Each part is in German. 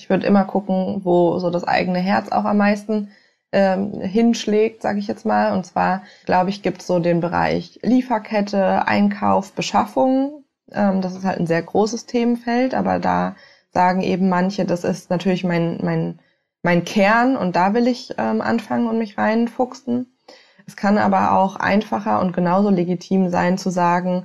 Ich würde immer gucken, wo so das eigene Herz auch am meisten ähm, hinschlägt, sage ich jetzt mal. Und zwar, glaube ich, gibt es so den Bereich Lieferkette, Einkauf, Beschaffung. Ähm, das ist halt ein sehr großes Themenfeld, aber da sagen eben manche, das ist natürlich mein, mein, mein Kern und da will ich ähm, anfangen und mich reinfuchsen. Es kann aber auch einfacher und genauso legitim sein zu sagen,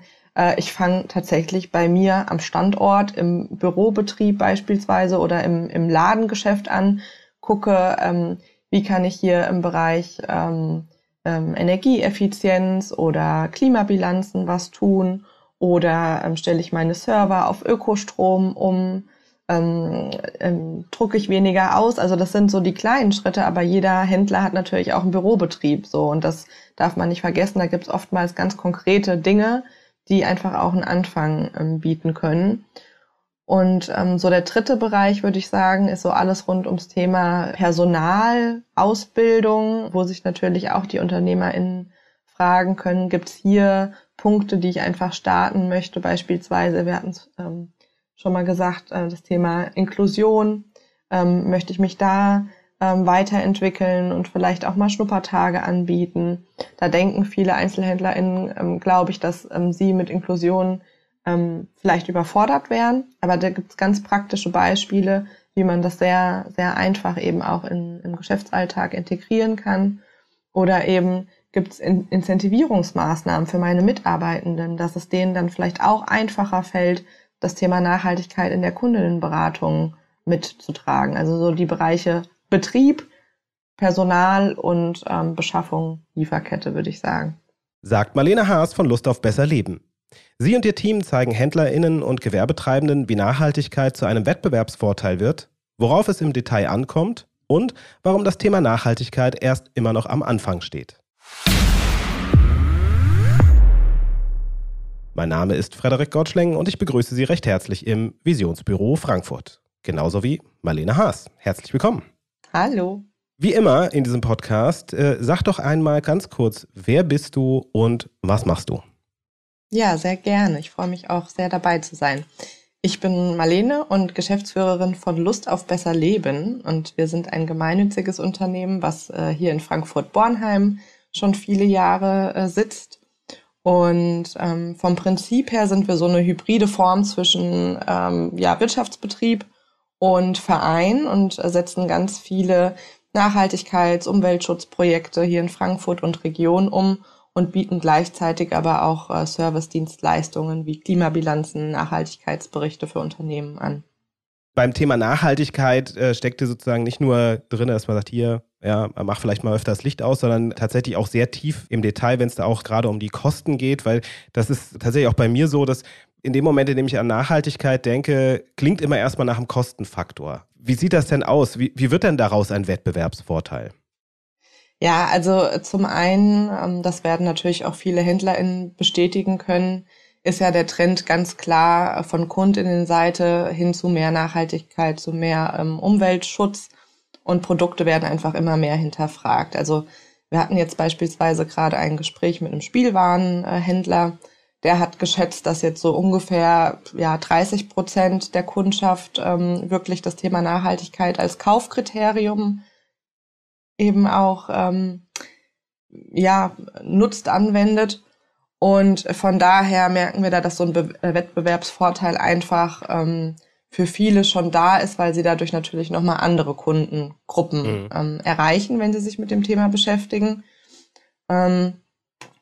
ich fange tatsächlich bei mir am Standort, im Bürobetrieb beispielsweise oder im, im Ladengeschäft an, gucke, ähm, wie kann ich hier im Bereich ähm, ähm, Energieeffizienz oder Klimabilanzen was tun oder ähm, stelle ich meine Server auf Ökostrom um, ähm, ähm, drucke ich weniger aus. Also das sind so die kleinen Schritte, aber jeder Händler hat natürlich auch einen Bürobetrieb so und das darf man nicht vergessen. Da gibt es oftmals ganz konkrete Dinge, die einfach auch einen Anfang ähm, bieten können. Und ähm, so der dritte Bereich, würde ich sagen, ist so alles rund ums Thema Personal, Ausbildung, wo sich natürlich auch die UnternehmerInnen fragen können, gibt es hier Punkte, die ich einfach starten möchte, beispielsweise, wir hatten es ähm, schon mal gesagt, äh, das Thema Inklusion, ähm, möchte ich mich da ähm, weiterentwickeln und vielleicht auch mal Schnuppertage anbieten. Da denken viele EinzelhändlerInnen, ähm, glaube ich, dass ähm, sie mit Inklusion ähm, vielleicht überfordert wären. Aber da gibt es ganz praktische Beispiele, wie man das sehr, sehr einfach eben auch in, im Geschäftsalltag integrieren kann. Oder eben gibt es in Incentivierungsmaßnahmen für meine Mitarbeitenden, dass es denen dann vielleicht auch einfacher fällt, das Thema Nachhaltigkeit in der Kundinnenberatung mitzutragen. Also so die Bereiche Betrieb, Personal und ähm, Beschaffung, Lieferkette, würde ich sagen. Sagt Marlene Haas von Lust auf besser Leben. Sie und Ihr Team zeigen HändlerInnen und Gewerbetreibenden, wie Nachhaltigkeit zu einem Wettbewerbsvorteil wird, worauf es im Detail ankommt und warum das Thema Nachhaltigkeit erst immer noch am Anfang steht. Mein Name ist Frederik Gottschling und ich begrüße Sie recht herzlich im Visionsbüro Frankfurt. Genauso wie Marlene Haas. Herzlich willkommen. Hallo. Wie immer in diesem Podcast, äh, sag doch einmal ganz kurz, wer bist du und was machst du? Ja, sehr gerne. Ich freue mich auch sehr dabei zu sein. Ich bin Marlene und Geschäftsführerin von Lust auf besser Leben und wir sind ein gemeinnütziges Unternehmen, was äh, hier in Frankfurt-Bornheim schon viele Jahre äh, sitzt. Und ähm, vom Prinzip her sind wir so eine hybride Form zwischen ähm, ja, Wirtschaftsbetrieb und Verein und setzen ganz viele Nachhaltigkeits-, Umweltschutzprojekte hier in Frankfurt und Region um und bieten gleichzeitig aber auch äh, Service-Dienstleistungen wie Klimabilanzen, Nachhaltigkeitsberichte für Unternehmen an. Beim Thema Nachhaltigkeit äh, steckte sozusagen nicht nur drin, dass man sagt, hier, ja, mach vielleicht mal öfter das Licht aus, sondern tatsächlich auch sehr tief im Detail, wenn es da auch gerade um die Kosten geht, weil das ist tatsächlich auch bei mir so, dass in dem Moment, in dem ich an Nachhaltigkeit denke, klingt immer erstmal nach einem Kostenfaktor. Wie sieht das denn aus? Wie, wie wird denn daraus ein Wettbewerbsvorteil? Ja, also zum einen, ähm, das werden natürlich auch viele HändlerInnen bestätigen können, ist ja der Trend ganz klar von Kundinnenseite hin zu mehr Nachhaltigkeit, zu mehr ähm, Umweltschutz und Produkte werden einfach immer mehr hinterfragt. Also wir hatten jetzt beispielsweise gerade ein Gespräch mit einem Spielwarenhändler, der hat geschätzt, dass jetzt so ungefähr ja 30 Prozent der Kundschaft ähm, wirklich das Thema Nachhaltigkeit als Kaufkriterium eben auch ähm, ja nutzt, anwendet. Und von daher merken wir da, dass so ein Be Wettbewerbsvorteil einfach ähm, für viele schon da ist, weil sie dadurch natürlich nochmal andere Kundengruppen mhm. ähm, erreichen, wenn sie sich mit dem Thema beschäftigen. Ähm,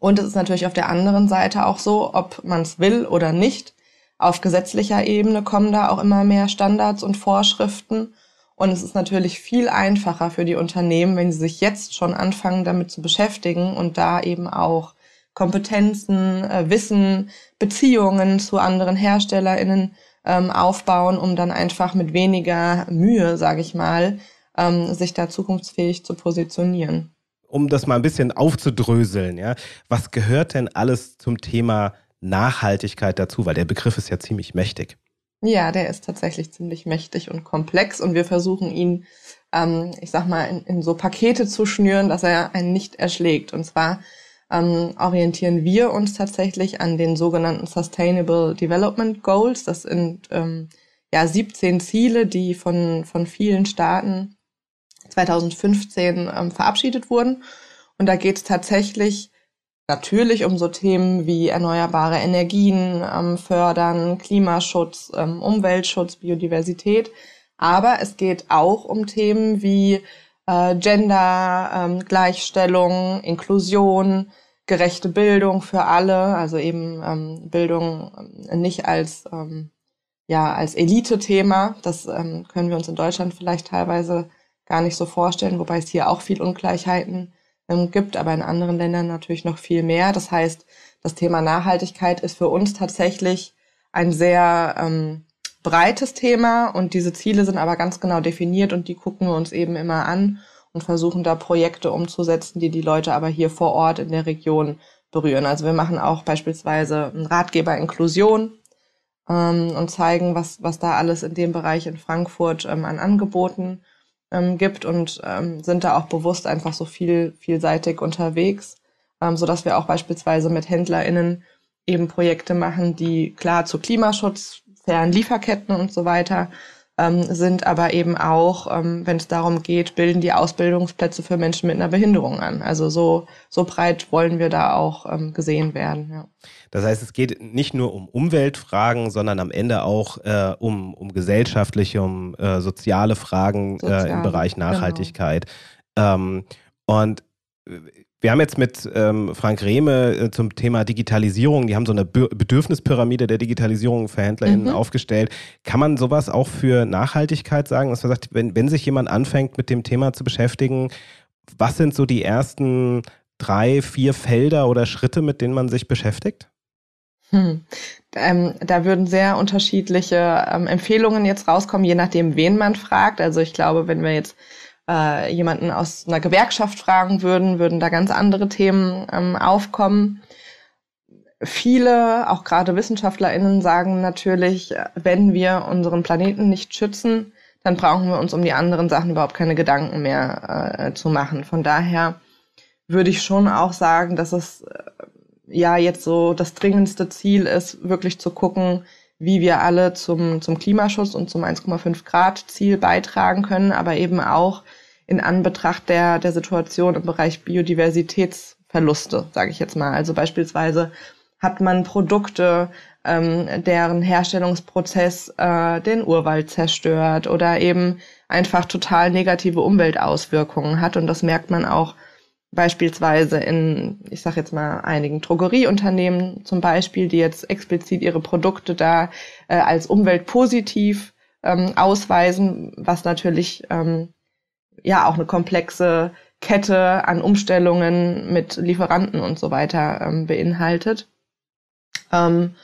und es ist natürlich auf der anderen Seite auch so, ob man es will oder nicht. Auf gesetzlicher Ebene kommen da auch immer mehr Standards und Vorschriften. Und es ist natürlich viel einfacher für die Unternehmen, wenn sie sich jetzt schon anfangen, damit zu beschäftigen und da eben auch Kompetenzen, äh, Wissen, Beziehungen zu anderen HerstellerInnen ähm, aufbauen, um dann einfach mit weniger Mühe, sage ich mal, ähm, sich da zukunftsfähig zu positionieren um das mal ein bisschen aufzudröseln, ja, was gehört denn alles zum Thema Nachhaltigkeit dazu? Weil der Begriff ist ja ziemlich mächtig. Ja, der ist tatsächlich ziemlich mächtig und komplex und wir versuchen ihn, ähm, ich sag mal, in, in, so Pakete zu schnüren, dass er einen nicht erschlägt. Und zwar ähm, orientieren wir uns tatsächlich an den sogenannten Sustainable Development Goals. Das sind ähm, ja 17 Ziele, die von, von vielen Staaten 2015 ähm, verabschiedet wurden. Und da geht es tatsächlich natürlich um so Themen wie erneuerbare Energien ähm, fördern, Klimaschutz, ähm, Umweltschutz, Biodiversität. Aber es geht auch um Themen wie äh, Gender, ähm, Gleichstellung, Inklusion, gerechte Bildung für alle, also eben ähm, Bildung ähm, nicht als ähm, ja als Elite-Thema. Das können wir uns in Deutschland vielleicht teilweise gar nicht so vorstellen, wobei es hier auch viel Ungleichheiten ähm, gibt, aber in anderen Ländern natürlich noch viel mehr. Das heißt, das Thema Nachhaltigkeit ist für uns tatsächlich ein sehr ähm, breites Thema und diese Ziele sind aber ganz genau definiert und die gucken wir uns eben immer an und versuchen da Projekte umzusetzen, die die Leute aber hier vor Ort in der Region berühren. Also wir machen auch beispielsweise einen Ratgeber Inklusion ähm, und zeigen, was, was da alles in dem Bereich in Frankfurt ähm, an Angeboten ähm, gibt und ähm, sind da auch bewusst einfach so viel, vielseitig unterwegs, ähm, so dass wir auch beispielsweise mit HändlerInnen eben Projekte machen, die klar zu Klimaschutz, fairen Lieferketten und so weiter ähm, sind aber eben auch, ähm, wenn es darum geht, bilden die Ausbildungsplätze für Menschen mit einer Behinderung an. Also so, so breit wollen wir da auch ähm, gesehen werden. Ja. Das heißt, es geht nicht nur um Umweltfragen, sondern am Ende auch äh, um, um gesellschaftliche, um äh, soziale Fragen Soziale, äh, im Bereich genau. Nachhaltigkeit. Genau. und äh, wir haben jetzt mit ähm, Frank Rehme äh, zum Thema Digitalisierung, die haben so eine Be Bedürfnispyramide der Digitalisierung für HändlerInnen mhm. aufgestellt. Kann man sowas auch für Nachhaltigkeit sagen, dass man sagt, wenn, wenn sich jemand anfängt, mit dem Thema zu beschäftigen, was sind so die ersten drei, vier Felder oder Schritte, mit denen man sich beschäftigt? Hm. Ähm, da würden sehr unterschiedliche ähm, Empfehlungen jetzt rauskommen, je nachdem, wen man fragt. Also ich glaube, wenn wir jetzt äh, jemanden aus einer Gewerkschaft fragen würden, würden da ganz andere Themen ähm, aufkommen. Viele, auch gerade WissenschaftlerInnen, sagen natürlich, wenn wir unseren Planeten nicht schützen, dann brauchen wir uns um die anderen Sachen überhaupt keine Gedanken mehr äh, zu machen. Von daher würde ich schon auch sagen, dass es äh, ja jetzt so das dringendste Ziel ist, wirklich zu gucken, wie wir alle zum, zum Klimaschutz und zum 1,5 Grad Ziel beitragen können, aber eben auch in Anbetracht der, der Situation im Bereich Biodiversitätsverluste, sage ich jetzt mal. Also beispielsweise hat man Produkte, ähm, deren Herstellungsprozess äh, den Urwald zerstört oder eben einfach total negative Umweltauswirkungen hat. Und das merkt man auch beispielsweise in, ich sage jetzt mal, einigen Drogerieunternehmen zum Beispiel, die jetzt explizit ihre Produkte da äh, als umweltpositiv ähm, ausweisen, was natürlich ähm, ja auch eine komplexe Kette an Umstellungen mit Lieferanten und so weiter ähm, beinhaltet. Ähm,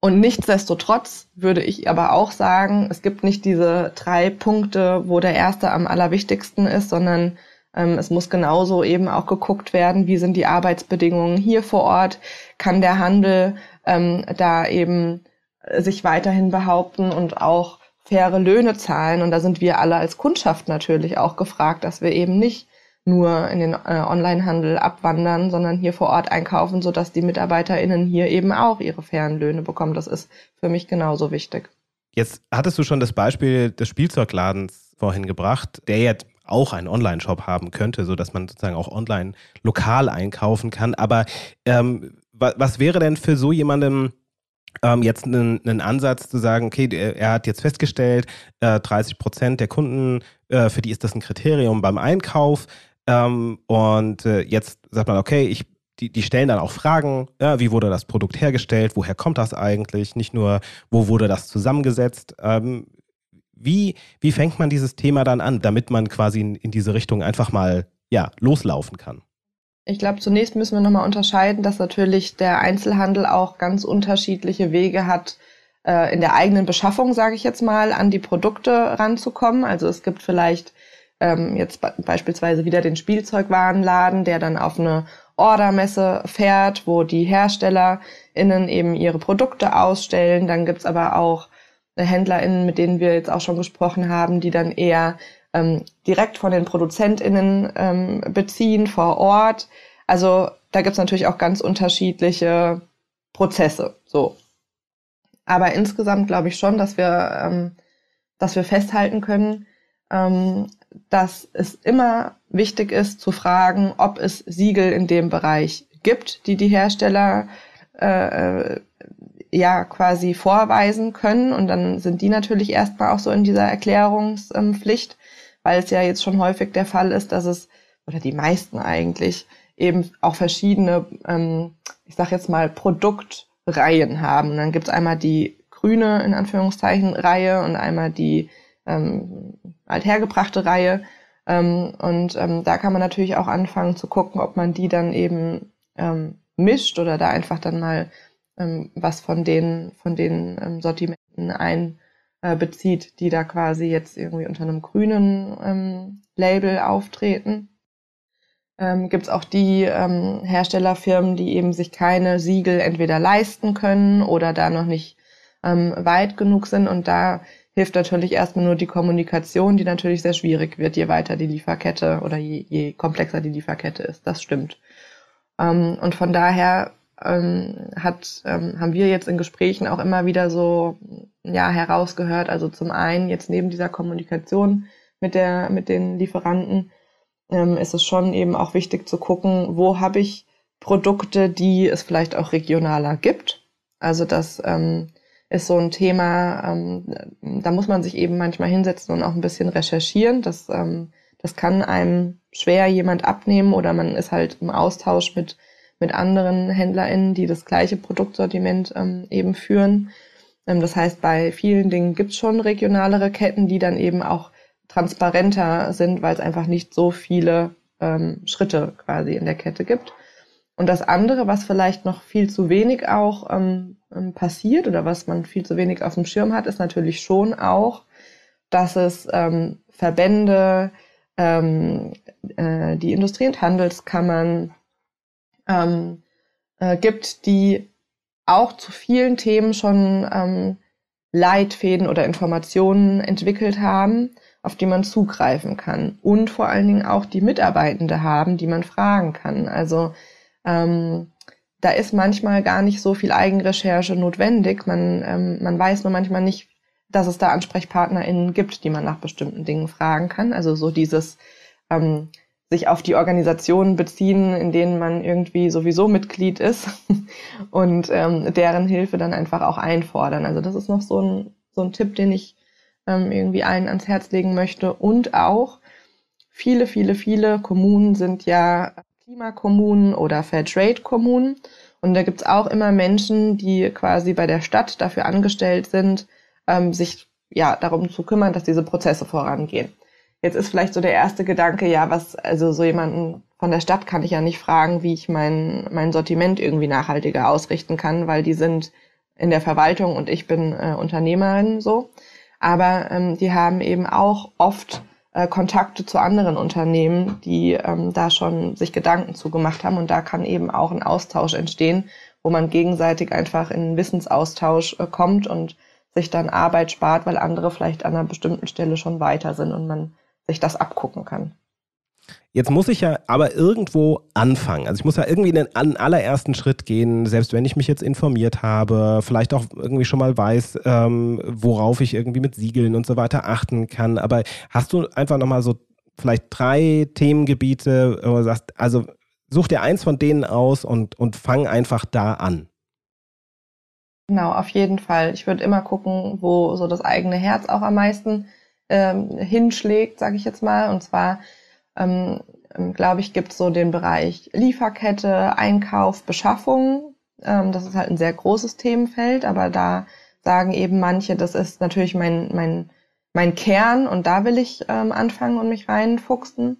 und nichtsdestotrotz würde ich aber auch sagen, es gibt nicht diese drei Punkte, wo der erste am allerwichtigsten ist, sondern es muss genauso eben auch geguckt werden, wie sind die Arbeitsbedingungen hier vor Ort, kann der Handel ähm, da eben äh, sich weiterhin behaupten und auch faire Löhne zahlen. Und da sind wir alle als Kundschaft natürlich auch gefragt, dass wir eben nicht nur in den äh, Onlinehandel abwandern, sondern hier vor Ort einkaufen, sodass die MitarbeiterInnen hier eben auch ihre fairen Löhne bekommen. Das ist für mich genauso wichtig. Jetzt hattest du schon das Beispiel des Spielzeugladens vorhin gebracht, der jetzt auch einen Online-Shop haben könnte, so dass man sozusagen auch online lokal einkaufen kann. Aber ähm, was wäre denn für so jemandem ähm, jetzt einen, einen Ansatz zu sagen, okay, er hat jetzt festgestellt, äh, 30 Prozent der Kunden, äh, für die ist das ein Kriterium beim Einkauf. Ähm, und äh, jetzt sagt man, okay, ich die, die stellen dann auch Fragen, ja, wie wurde das Produkt hergestellt, woher kommt das eigentlich, nicht nur, wo wurde das zusammengesetzt. Ähm, wie, wie fängt man dieses Thema dann an, damit man quasi in, in diese Richtung einfach mal ja, loslaufen kann? Ich glaube, zunächst müssen wir nochmal unterscheiden, dass natürlich der Einzelhandel auch ganz unterschiedliche Wege hat, äh, in der eigenen Beschaffung, sage ich jetzt mal, an die Produkte ranzukommen. Also es gibt vielleicht ähm, jetzt beispielsweise wieder den Spielzeugwarenladen, der dann auf eine Ordermesse fährt, wo die HerstellerInnen eben ihre Produkte ausstellen. Dann gibt's aber auch HändlerInnen, mit denen wir jetzt auch schon gesprochen haben, die dann eher ähm, direkt von den ProduzentInnen ähm, beziehen vor Ort. Also da gibt's natürlich auch ganz unterschiedliche Prozesse. So. Aber insgesamt glaube ich schon, dass wir, ähm, dass wir festhalten können, ähm, dass es immer wichtig ist zu fragen, ob es Siegel in dem Bereich gibt, die die Hersteller äh, ja quasi vorweisen können. Und dann sind die natürlich erstmal auch so in dieser Erklärungspflicht, weil es ja jetzt schon häufig der Fall ist, dass es, oder die meisten eigentlich, eben auch verschiedene, ähm, ich sag jetzt mal, Produktreihen haben. Und dann gibt's einmal die grüne, in Anführungszeichen, Reihe und einmal die ähm, althergebrachte Reihe. Ähm, und ähm, da kann man natürlich auch anfangen zu gucken, ob man die dann eben ähm, mischt oder da einfach dann mal ähm, was von den, von den ähm, Sortimenten einbezieht, äh, die da quasi jetzt irgendwie unter einem grünen ähm, Label auftreten. Ähm, Gibt es auch die ähm, Herstellerfirmen, die eben sich keine Siegel entweder leisten können oder da noch nicht ähm, weit genug sind. Und da hilft natürlich erstmal nur die Kommunikation, die natürlich sehr schwierig wird, je weiter die Lieferkette oder je, je komplexer die Lieferkette ist. Das stimmt. Ähm, und von daher ähm, hat, ähm, haben wir jetzt in Gesprächen auch immer wieder so ja, herausgehört, also zum einen jetzt neben dieser Kommunikation mit, der, mit den Lieferanten ähm, ist es schon eben auch wichtig zu gucken, wo habe ich Produkte, die es vielleicht auch regionaler gibt. Also das ähm, ist so ein Thema, ähm, da muss man sich eben manchmal hinsetzen und auch ein bisschen recherchieren. Das, ähm, das kann einem schwer jemand abnehmen oder man ist halt im Austausch mit mit anderen HändlerInnen, die das gleiche Produktsortiment ähm, eben führen. Ähm, das heißt, bei vielen Dingen gibt es schon regionalere Ketten, die dann eben auch transparenter sind, weil es einfach nicht so viele ähm, Schritte quasi in der Kette gibt. Und das andere, was vielleicht noch viel zu wenig auch ähm, ähm passiert oder was man viel zu wenig auf dem Schirm hat, ist natürlich schon auch, dass es ähm, Verbände, ähm, äh, die Industrie- und Handelskammern, ähm, äh, gibt, die auch zu vielen Themen schon ähm, Leitfäden oder Informationen entwickelt haben, auf die man zugreifen kann. Und vor allen Dingen auch die Mitarbeitende haben, die man fragen kann. Also ähm, da ist manchmal gar nicht so viel Eigenrecherche notwendig. Man, ähm, man weiß nur manchmal nicht, dass es da AnsprechpartnerInnen gibt, die man nach bestimmten Dingen fragen kann. Also so dieses ähm, sich auf die Organisationen beziehen, in denen man irgendwie sowieso Mitglied ist und ähm, deren Hilfe dann einfach auch einfordern. Also das ist noch so ein, so ein Tipp, den ich ähm, irgendwie allen ans Herz legen möchte. Und auch viele, viele, viele Kommunen sind ja Klimakommunen oder Fairtrade-Kommunen. Und da gibt's auch immer Menschen, die quasi bei der Stadt dafür angestellt sind, ähm, sich ja darum zu kümmern, dass diese Prozesse vorangehen. Jetzt ist vielleicht so der erste Gedanke, ja, was, also so jemanden von der Stadt kann ich ja nicht fragen, wie ich mein, mein Sortiment irgendwie nachhaltiger ausrichten kann, weil die sind in der Verwaltung und ich bin äh, Unternehmerin so. Aber ähm, die haben eben auch oft äh, Kontakte zu anderen Unternehmen, die ähm, da schon sich Gedanken zugemacht haben. Und da kann eben auch ein Austausch entstehen, wo man gegenseitig einfach in einen Wissensaustausch äh, kommt und sich dann Arbeit spart, weil andere vielleicht an einer bestimmten Stelle schon weiter sind und man sich das abgucken kann. Jetzt muss ich ja aber irgendwo anfangen. Also ich muss ja irgendwie in den allerersten Schritt gehen, selbst wenn ich mich jetzt informiert habe, vielleicht auch irgendwie schon mal weiß, ähm, worauf ich irgendwie mit Siegeln und so weiter achten kann. Aber hast du einfach nochmal so vielleicht drei Themengebiete, wo du sagst, also such dir eins von denen aus und, und fang einfach da an. Genau, auf jeden Fall. Ich würde immer gucken, wo so das eigene Herz auch am meisten ähm, hinschlägt, sage ich jetzt mal. Und zwar, ähm, ähm glaube ich, gibt es so den Bereich Lieferkette, Einkauf, Beschaffung. Ähm, das ist halt ein sehr großes Themenfeld, aber da sagen eben manche, das ist natürlich mein, mein, mein Kern und da will ich ähm, anfangen und mich reinfuchsen.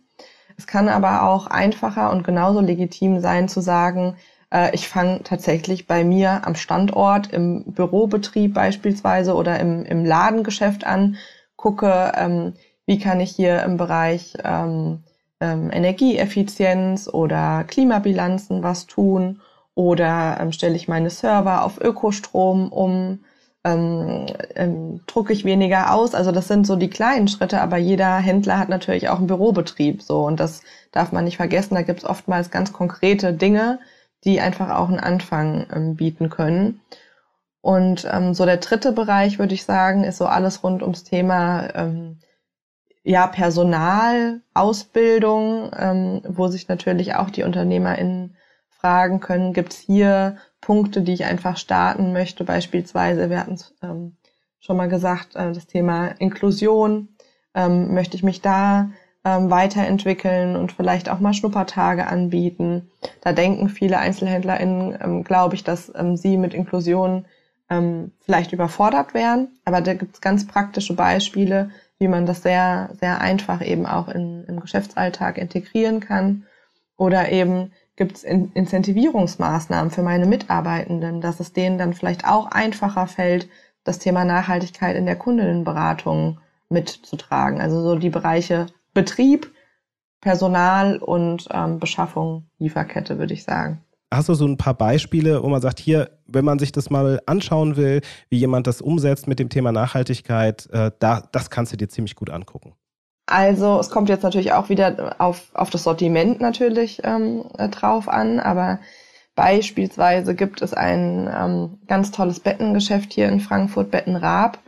Es kann aber auch einfacher und genauso legitim sein zu sagen, äh, ich fange tatsächlich bei mir am Standort, im Bürobetrieb beispielsweise oder im, im Ladengeschäft an gucke, ähm, wie kann ich hier im Bereich ähm, ähm, Energieeffizienz oder Klimabilanzen was tun oder ähm, stelle ich meine Server auf Ökostrom um, ähm, ähm, drucke ich weniger aus. Also das sind so die kleinen Schritte, aber jeder Händler hat natürlich auch einen Bürobetrieb so und das darf man nicht vergessen. Da gibt es oftmals ganz konkrete Dinge, die einfach auch einen Anfang ähm, bieten können. Und ähm, so der dritte Bereich, würde ich sagen, ist so alles rund ums Thema ähm, ja, Personal, Ausbildung, ähm, wo sich natürlich auch die UnternehmerInnen fragen können, gibt es hier Punkte, die ich einfach starten möchte, beispielsweise, wir hatten es ähm, schon mal gesagt, äh, das Thema Inklusion, ähm, möchte ich mich da ähm, weiterentwickeln und vielleicht auch mal Schnuppertage anbieten. Da denken viele EinzelhändlerInnen, ähm, glaube ich, dass ähm, sie mit Inklusion ähm, vielleicht überfordert wären. Aber da gibt es ganz praktische Beispiele, wie man das sehr, sehr einfach eben auch in, im Geschäftsalltag integrieren kann. Oder eben gibt es in Incentivierungsmaßnahmen für meine Mitarbeitenden, dass es denen dann vielleicht auch einfacher fällt, das Thema Nachhaltigkeit in der Kundinnenberatung mitzutragen. Also so die Bereiche Betrieb, Personal und ähm, Beschaffung, Lieferkette, würde ich sagen. Hast du so ein paar Beispiele, wo man sagt, hier, wenn man sich das mal anschauen will, wie jemand das umsetzt mit dem Thema Nachhaltigkeit, äh, da, das kannst du dir ziemlich gut angucken. Also es kommt jetzt natürlich auch wieder auf, auf das Sortiment natürlich ähm, drauf an, aber beispielsweise gibt es ein ähm, ganz tolles Bettengeschäft hier in Frankfurt, Bettenraab.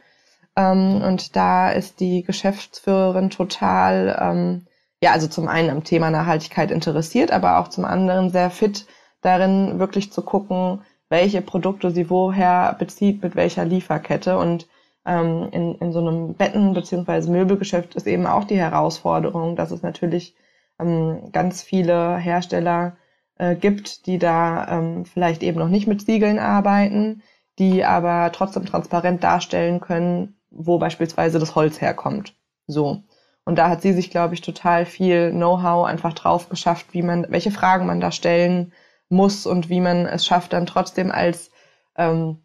Ähm, und da ist die Geschäftsführerin total, ähm, ja, also zum einen am Thema Nachhaltigkeit interessiert, aber auch zum anderen sehr fit darin, wirklich zu gucken, welche Produkte sie woher bezieht, mit welcher Lieferkette. Und ähm, in, in so einem Betten- bzw. Möbelgeschäft ist eben auch die Herausforderung, dass es natürlich ähm, ganz viele Hersteller äh, gibt, die da ähm, vielleicht eben noch nicht mit Siegeln arbeiten, die aber trotzdem transparent darstellen können, wo beispielsweise das Holz herkommt. So. Und da hat sie sich, glaube ich, total viel Know-how einfach drauf geschafft, wie man, welche Fragen man da stellen muss und wie man es schafft, dann trotzdem als ähm,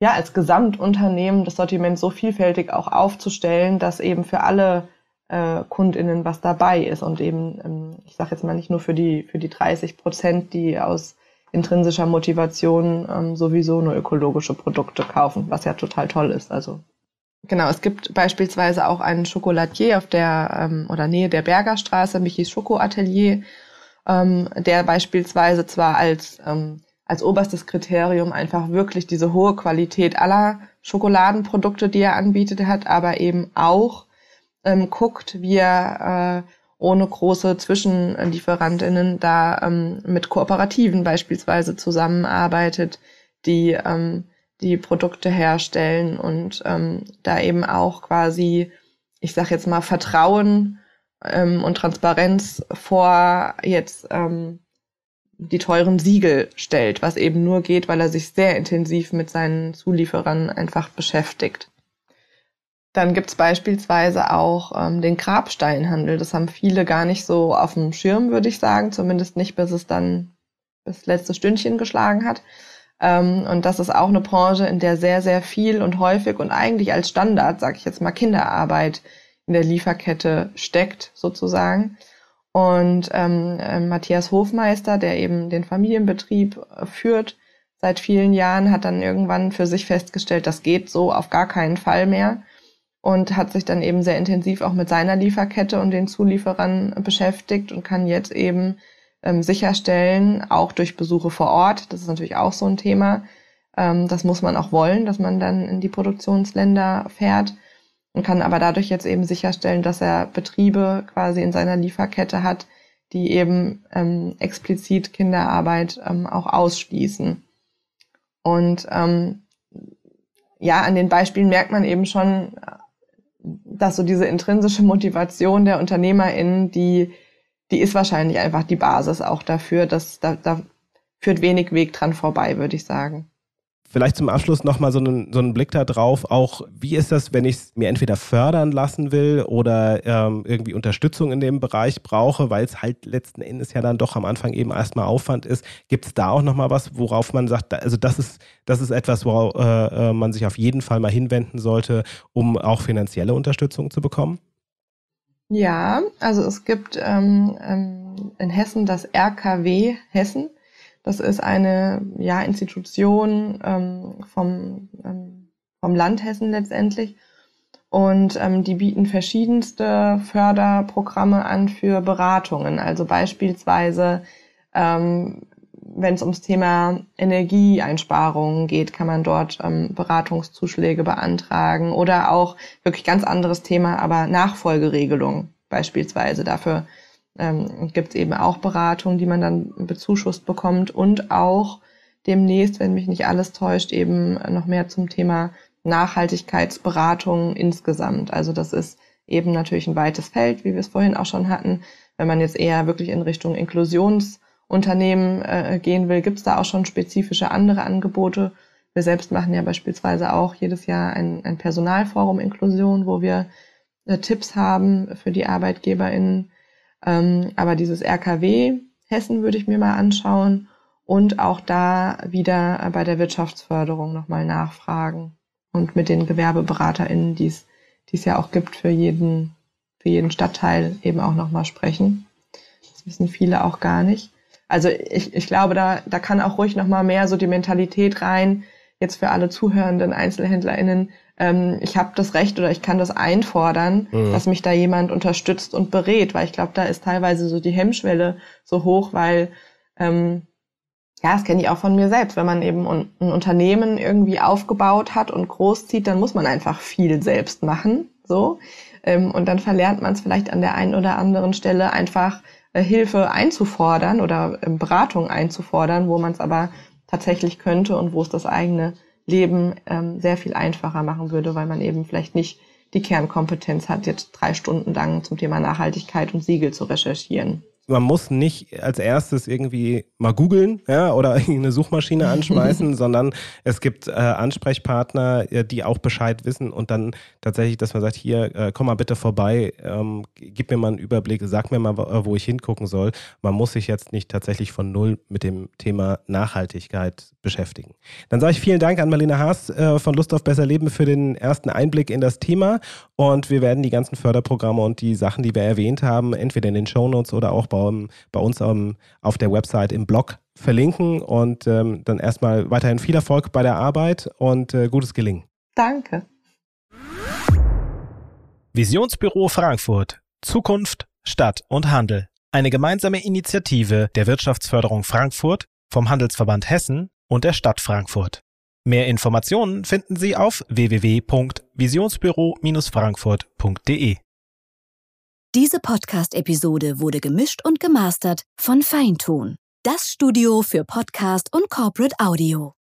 ja als Gesamtunternehmen das Sortiment so vielfältig auch aufzustellen, dass eben für alle äh, KundInnen was dabei ist und eben, ähm, ich sage jetzt mal nicht nur für die für die 30 Prozent, die aus intrinsischer Motivation ähm, sowieso nur ökologische Produkte kaufen, was ja total toll ist. Also Genau, es gibt beispielsweise auch einen Schokolatier auf der ähm, oder Nähe der Bergerstraße, Michis Schokoatelier, ähm, der beispielsweise zwar als, ähm, als oberstes Kriterium einfach wirklich diese hohe Qualität aller Schokoladenprodukte, die er anbietet, hat, aber eben auch ähm, guckt, wie er äh, ohne große Zwischenlieferantinnen da ähm, mit Kooperativen beispielsweise zusammenarbeitet, die ähm, die Produkte herstellen und ähm, da eben auch quasi, ich sage jetzt mal, Vertrauen ähm, und Transparenz vor jetzt ähm, die teuren Siegel stellt, was eben nur geht, weil er sich sehr intensiv mit seinen Zulieferern einfach beschäftigt. Dann gibt's beispielsweise auch ähm, den Grabsteinhandel. Das haben viele gar nicht so auf dem Schirm, würde ich sagen, zumindest nicht, bis es dann das letzte Stündchen geschlagen hat. Ähm, und das ist auch eine Branche, in der sehr, sehr viel und häufig und eigentlich als Standard, sage ich jetzt mal, Kinderarbeit in der Lieferkette steckt, sozusagen. Und ähm, äh, Matthias Hofmeister, der eben den Familienbetrieb äh, führt seit vielen Jahren, hat dann irgendwann für sich festgestellt, das geht so auf gar keinen Fall mehr und hat sich dann eben sehr intensiv auch mit seiner Lieferkette und den Zulieferern beschäftigt und kann jetzt eben ähm, sicherstellen, auch durch Besuche vor Ort. Das ist natürlich auch so ein Thema. Ähm, das muss man auch wollen, dass man dann in die Produktionsländer fährt und kann aber dadurch jetzt eben sicherstellen, dass er Betriebe quasi in seiner Lieferkette hat, die eben ähm, explizit Kinderarbeit ähm, auch ausschließen. Und ähm, ja, an den Beispielen merkt man eben schon, dass so diese intrinsische Motivation der UnternehmerInnen, die die ist wahrscheinlich einfach die Basis auch dafür, dass da, da führt wenig Weg dran vorbei, würde ich sagen. Vielleicht zum Abschluss nochmal so einen, so einen Blick da drauf, auch wie ist das, wenn ich es mir entweder fördern lassen will oder ähm, irgendwie Unterstützung in dem Bereich brauche, weil es halt letzten Endes ja dann doch am Anfang eben erstmal Aufwand ist. Gibt es da auch nochmal was, worauf man sagt, also das ist, das ist etwas, worauf äh, äh, man sich auf jeden Fall mal hinwenden sollte, um auch finanzielle Unterstützung zu bekommen? Ja, also es gibt ähm, ähm in Hessen das RKW Hessen. Das ist eine ja, Institution ähm, vom, ähm, vom Land Hessen letztendlich. Und ähm, die bieten verschiedenste Förderprogramme an für Beratungen. Also beispielsweise ähm, wenn es ums Thema Energieeinsparungen geht, kann man dort ähm, Beratungszuschläge beantragen oder auch wirklich ganz anderes Thema, aber Nachfolgeregelung beispielsweise. Dafür ähm, gibt es eben auch Beratungen, die man dann bezuschusst bekommt und auch demnächst, wenn mich nicht alles täuscht, eben noch mehr zum Thema Nachhaltigkeitsberatung insgesamt. Also das ist eben natürlich ein weites Feld, wie wir es vorhin auch schon hatten. Wenn man jetzt eher wirklich in Richtung Inklusionsunternehmen äh, gehen will, gibt es da auch schon spezifische andere Angebote. Wir selbst machen ja beispielsweise auch jedes Jahr ein, ein Personalforum Inklusion, wo wir äh, Tipps haben für die ArbeitgeberInnen. Ähm, aber dieses RKW Hessen würde ich mir mal anschauen und auch da wieder bei der Wirtschaftsförderung nochmal nachfragen und mit den GewerbeberaterInnen, die es ja auch gibt für jeden, für jeden Stadtteil eben auch nochmal sprechen. Das wissen viele auch gar nicht. Also ich, ich glaube, da, da kann auch ruhig nochmal mehr so die Mentalität rein, jetzt für alle zuhörenden EinzelhändlerInnen, ähm, ich habe das Recht oder ich kann das einfordern, mhm. dass mich da jemand unterstützt und berät, weil ich glaube, da ist teilweise so die Hemmschwelle so hoch, weil ähm, ja, das kenne ich auch von mir selbst. Wenn man eben ein Unternehmen irgendwie aufgebaut hat und großzieht, dann muss man einfach viel selbst machen. So. Ähm, und dann verlernt man es vielleicht an der einen oder anderen Stelle einfach äh, Hilfe einzufordern oder ähm, Beratung einzufordern, wo man es aber tatsächlich könnte und wo es das eigene Leben ähm, sehr viel einfacher machen würde, weil man eben vielleicht nicht die Kernkompetenz hat, jetzt drei Stunden lang zum Thema Nachhaltigkeit und Siegel zu recherchieren man muss nicht als erstes irgendwie mal googeln ja, oder eine Suchmaschine anschmeißen, sondern es gibt äh, Ansprechpartner, äh, die auch Bescheid wissen und dann tatsächlich, dass man sagt, hier, äh, komm mal bitte vorbei, ähm, gib mir mal einen Überblick, sag mir mal, wo ich hingucken soll. Man muss sich jetzt nicht tatsächlich von null mit dem Thema Nachhaltigkeit beschäftigen. Dann sage ich vielen Dank an Marlene Haas äh, von Lust auf besser Leben für den ersten Einblick in das Thema und wir werden die ganzen Förderprogramme und die Sachen, die wir erwähnt haben, entweder in den Shownotes oder auch bei bei, bei uns um, auf der Website im Blog verlinken und ähm, dann erstmal weiterhin viel Erfolg bei der Arbeit und äh, gutes Gelingen. Danke. Visionsbüro Frankfurt. Zukunft, Stadt und Handel. Eine gemeinsame Initiative der Wirtschaftsförderung Frankfurt, vom Handelsverband Hessen und der Stadt Frankfurt. Mehr Informationen finden Sie auf www.visionsbüro-frankfurt.de. Diese Podcast-Episode wurde gemischt und gemastert von Feintun, das Studio für Podcast und Corporate Audio.